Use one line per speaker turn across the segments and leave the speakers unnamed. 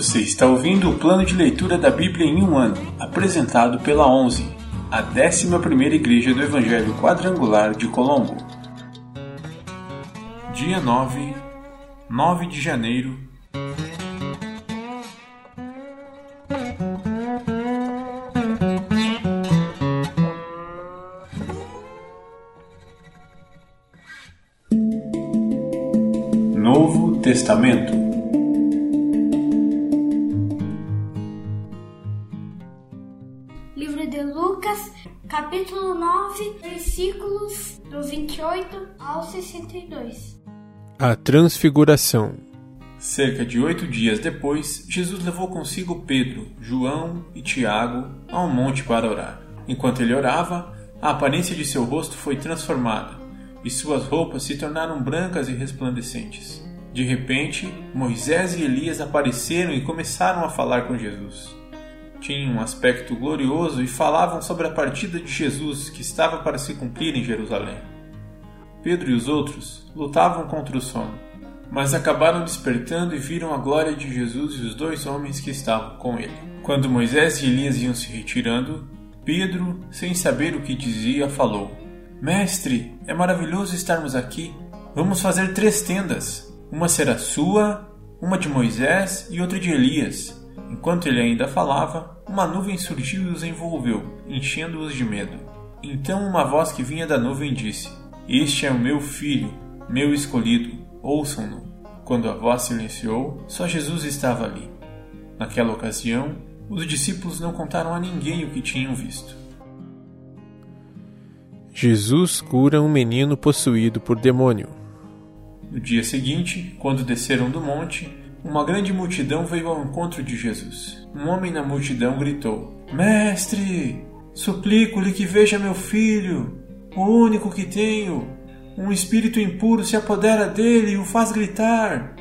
Você está ouvindo o plano de leitura da Bíblia em um ano, apresentado pela 11, a 11ª Igreja do Evangelho Quadrangular de Colombo. Dia 9, 9 de janeiro. Novo Testamento
Livro de Lucas, capítulo 9, versículos do 28 ao 62.
A Transfiguração.
Cerca de oito dias depois, Jesus levou consigo Pedro, João e Tiago a um monte para orar. Enquanto ele orava, a aparência de seu rosto foi transformada e suas roupas se tornaram brancas e resplandecentes. De repente, Moisés e Elias apareceram e começaram a falar com Jesus. Tinham um aspecto glorioso e falavam sobre a partida de Jesus que estava para se cumprir em Jerusalém. Pedro e os outros lutavam contra o sono, mas acabaram despertando e viram a glória de Jesus e os dois homens que estavam com ele. Quando Moisés e Elias iam se retirando, Pedro, sem saber o que dizia, falou: Mestre, é maravilhoso estarmos aqui. Vamos fazer três tendas: uma será sua, uma de Moisés e outra de Elias. Enquanto ele ainda falava, uma nuvem surgiu e os envolveu, enchendo-os de medo. Então uma voz que vinha da nuvem disse: Este é o meu filho, meu escolhido, ouçam-no. Quando a voz silenciou, só Jesus estava ali. Naquela ocasião, os discípulos não contaram a ninguém o que tinham visto.
Jesus cura um menino possuído por demônio.
No dia seguinte, quando desceram do monte, uma grande multidão veio ao encontro de Jesus. Um homem na multidão gritou: Mestre, suplico-lhe que veja meu filho, o único que tenho. Um espírito impuro se apodera dele e o faz gritar.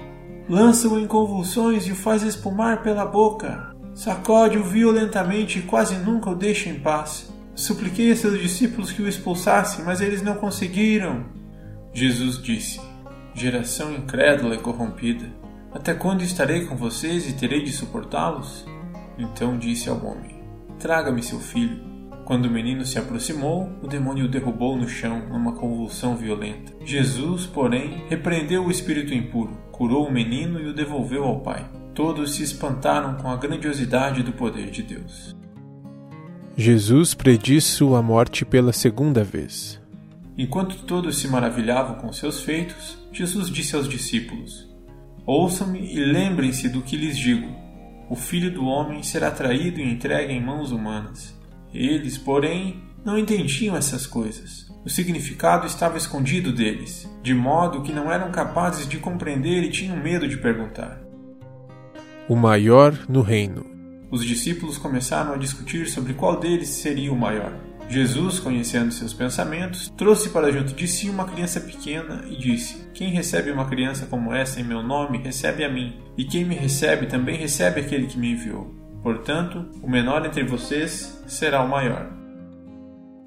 Lança-o em convulsões e o faz espumar pela boca. Sacode-o violentamente e quase nunca o deixa em paz. Supliquei a seus discípulos que o expulsassem, mas eles não conseguiram. Jesus disse: Geração incrédula e corrompida, até quando estarei com vocês e terei de suportá-los? Então disse ao homem: Traga-me seu filho. Quando o menino se aproximou, o demônio o derrubou no chão numa convulsão violenta. Jesus, porém, repreendeu o espírito impuro, curou o menino e o devolveu ao pai. Todos se espantaram com a grandiosidade do poder de Deus.
Jesus prediz sua morte pela segunda vez.
Enquanto todos se maravilhavam com seus feitos, Jesus disse aos discípulos: Ouçam-me e lembrem-se do que lhes digo. O filho do homem será traído e entregue em mãos humanas. Eles, porém, não entendiam essas coisas. O significado estava escondido deles, de modo que não eram capazes de compreender e tinham medo de perguntar.
O maior no reino.
Os discípulos começaram a discutir sobre qual deles seria o maior. Jesus, conhecendo seus pensamentos, trouxe para junto de si uma criança pequena e disse: Quem recebe uma criança como essa em meu nome, recebe a mim, e quem me recebe também recebe aquele que me enviou. Portanto, o menor entre vocês será o maior.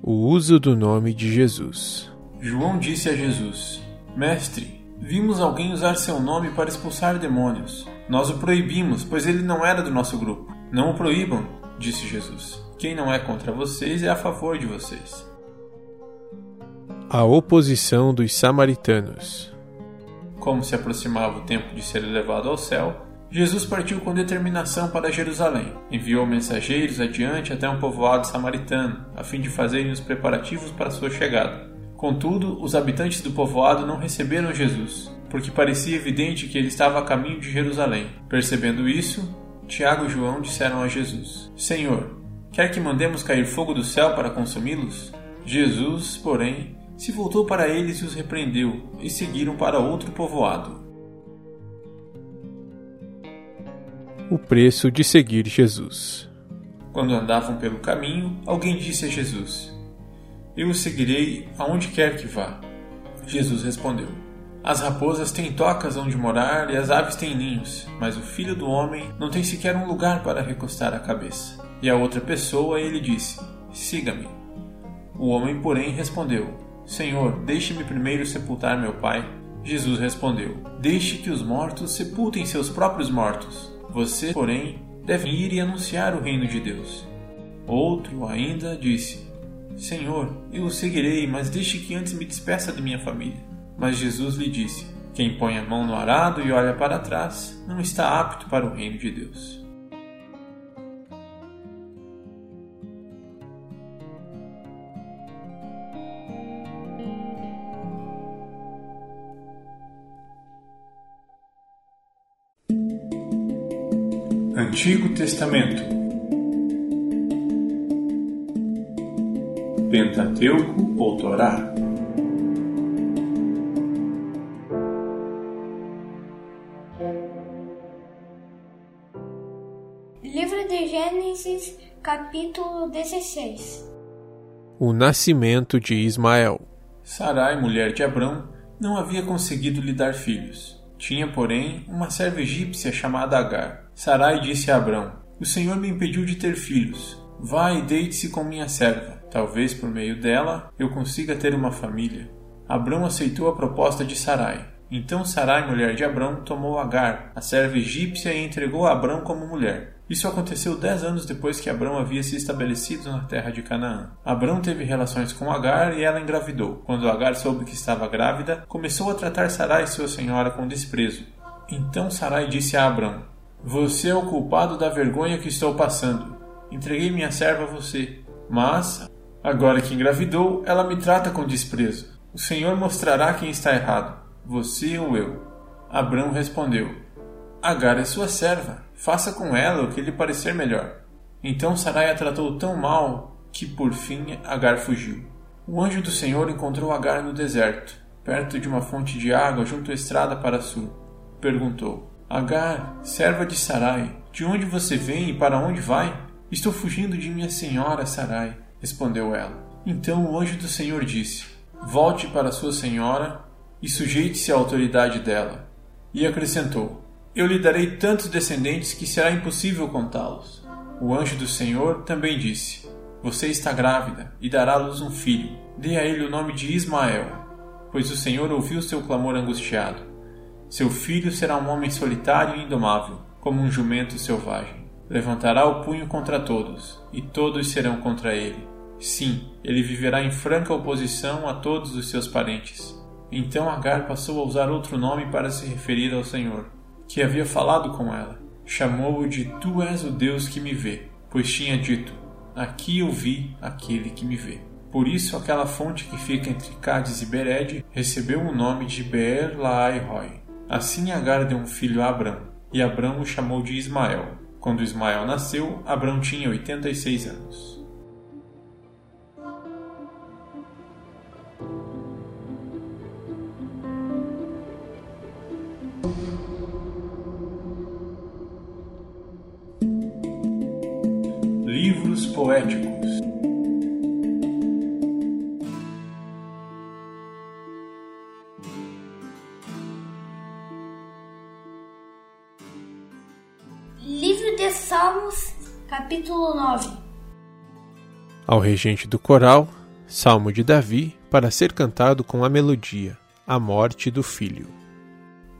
O uso do nome de Jesus.
João disse a Jesus: Mestre, vimos alguém usar seu nome para expulsar demônios. Nós o proibimos, pois ele não era do nosso grupo. Não o proíbam, disse Jesus. Quem não é contra vocês é a favor de vocês.
A oposição dos samaritanos.
Como se aproximava o tempo de ser elevado ao céu, Jesus partiu com determinação para Jerusalém. Enviou mensageiros adiante até um povoado samaritano, a fim de fazerem os preparativos para sua chegada. Contudo, os habitantes do povoado não receberam Jesus, porque parecia evidente que ele estava a caminho de Jerusalém. Percebendo isso, Tiago e João disseram a Jesus: Senhor, quer que mandemos cair fogo do céu para consumi-los? Jesus, porém, se voltou para eles e os repreendeu, e seguiram para outro povoado.
O preço de seguir Jesus.
Quando andavam pelo caminho, alguém disse a Jesus: Eu o seguirei aonde quer que vá. Jesus respondeu: As raposas têm tocas onde morar e as aves têm ninhos, mas o filho do homem não tem sequer um lugar para recostar a cabeça. E a outra pessoa ele disse: Siga-me. O homem, porém, respondeu: Senhor, deixe-me primeiro sepultar meu pai. Jesus respondeu: Deixe que os mortos sepultem seus próprios mortos. Você, porém, deve ir e anunciar o reino de Deus. Outro ainda disse: Senhor, eu o seguirei, mas deixe que antes me despeça de minha família. Mas Jesus lhe disse: Quem põe a mão no arado e olha para trás não está apto para o reino de Deus. Antigo Testamento Pentateuco ou Torá
Livro de Gênesis, capítulo 16
O nascimento de Ismael.
Sarai, mulher de Abrão, não havia conseguido lhe dar filhos. Tinha, porém, uma serva egípcia chamada Agar. Sarai disse a Abrão: O Senhor me impediu de ter filhos. Vá e deite-se com minha serva. Talvez por meio dela eu consiga ter uma família. Abrão aceitou a proposta de Sarai. Então Sarai, mulher de Abrão, tomou Agar, a serva egípcia, e entregou a Abrão como mulher. Isso aconteceu dez anos depois que Abrão havia se estabelecido na terra de Canaã. Abrão teve relações com Agar e ela engravidou. Quando Agar soube que estava grávida, começou a tratar Sarai, sua senhora, com desprezo. Então Sarai disse a Abrão: Você é o culpado da vergonha que estou passando. Entreguei minha serva a você. Mas, agora que engravidou, ela me trata com desprezo. O Senhor mostrará quem está errado, você ou eu. Abrão respondeu: Agar é sua serva Faça com ela o que lhe parecer melhor. Então Sarai a tratou tão mal que por fim Agar fugiu. O anjo do Senhor encontrou Agar no deserto, perto de uma fonte de água junto à estrada para sul. Perguntou: Agar, serva de Sarai, de onde você vem e para onde vai? Estou fugindo de minha senhora Sarai, respondeu ela. Então o anjo do Senhor disse: Volte para sua senhora e sujeite-se à autoridade dela. E acrescentou: eu lhe darei tantos descendentes que será impossível contá-los. O anjo do Senhor também disse: Você está grávida e dará à luz um filho. Dê a ele o nome de Ismael, pois o Senhor ouviu seu clamor angustiado. Seu filho será um homem solitário e indomável, como um jumento selvagem. Levantará o punho contra todos, e todos serão contra ele. Sim, ele viverá em franca oposição a todos os seus parentes. Então Agar passou a usar outro nome para se referir ao Senhor que havia falado com ela. Chamou-o de Tu és o Deus que me vê, pois tinha dito: Aqui eu vi aquele que me vê. Por isso, aquela fonte que fica entre Cádiz e Bered recebeu o nome de Beer Laai. Assim Agar deu um filho a Abrão, e Abrão o chamou de Ismael. Quando Ismael nasceu, Abrão tinha 86 anos. Poéticos.
Livro de Salmos, capítulo 9
Ao regente do coral, Salmo de Davi, para ser cantado com a melodia, a morte do filho.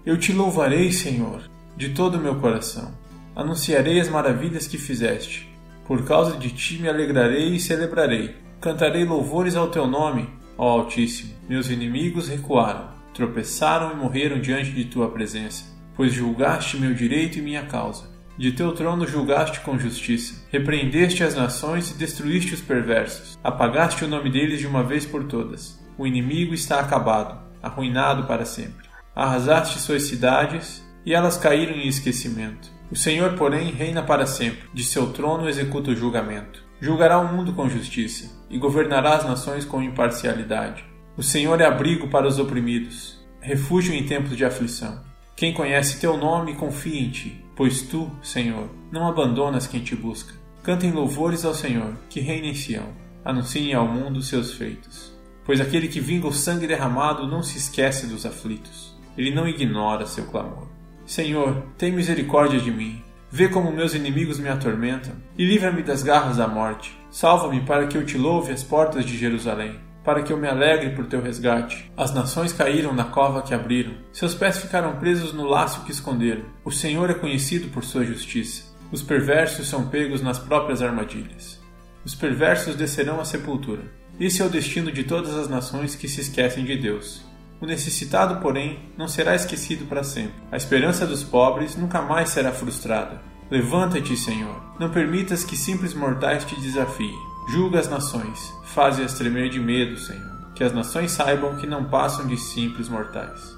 Eu te louvarei, Senhor, de todo o meu coração. Anunciarei as maravilhas que fizeste. Por causa de ti me alegrarei e celebrarei. Cantarei louvores ao teu nome, ó Altíssimo. Meus inimigos recuaram, tropeçaram e morreram diante de tua presença, pois julgaste meu direito e minha causa. De teu trono julgaste com justiça. Repreendeste as nações e destruíste os perversos. Apagaste o nome deles de uma vez por todas. O inimigo está acabado, arruinado para sempre. Arrasaste suas cidades e elas caíram em esquecimento. O Senhor, porém, reina para sempre, de seu trono executa o julgamento. Julgará o mundo com justiça e governará as nações com imparcialidade. O Senhor é abrigo para os oprimidos, refúgio em tempos de aflição. Quem conhece teu nome confia em ti, pois tu, Senhor, não abandonas quem te busca. Cantem louvores ao Senhor, que reina em Sião. Anunciem ao mundo seus feitos. Pois aquele que vinga o sangue derramado não se esquece dos aflitos. Ele não ignora seu clamor. Senhor, tem misericórdia de mim. Vê como meus inimigos me atormentam e livra-me das garras da morte. Salva-me para que eu te louve às portas de Jerusalém. para que eu me alegre por teu resgate. As nações caíram na cova que abriram, seus pés ficaram presos no laço que esconderam. O Senhor é conhecido por sua justiça. Os perversos são pegos nas próprias armadilhas. Os perversos descerão à sepultura. Esse é o destino de todas as nações que se esquecem de Deus. O necessitado, porém, não será esquecido para sempre. A esperança dos pobres nunca mais será frustrada. Levanta-te, Senhor. Não permitas que simples mortais te desafiem. Julga as nações, faze-as tremer de medo, Senhor. Que as nações saibam que não passam de simples mortais.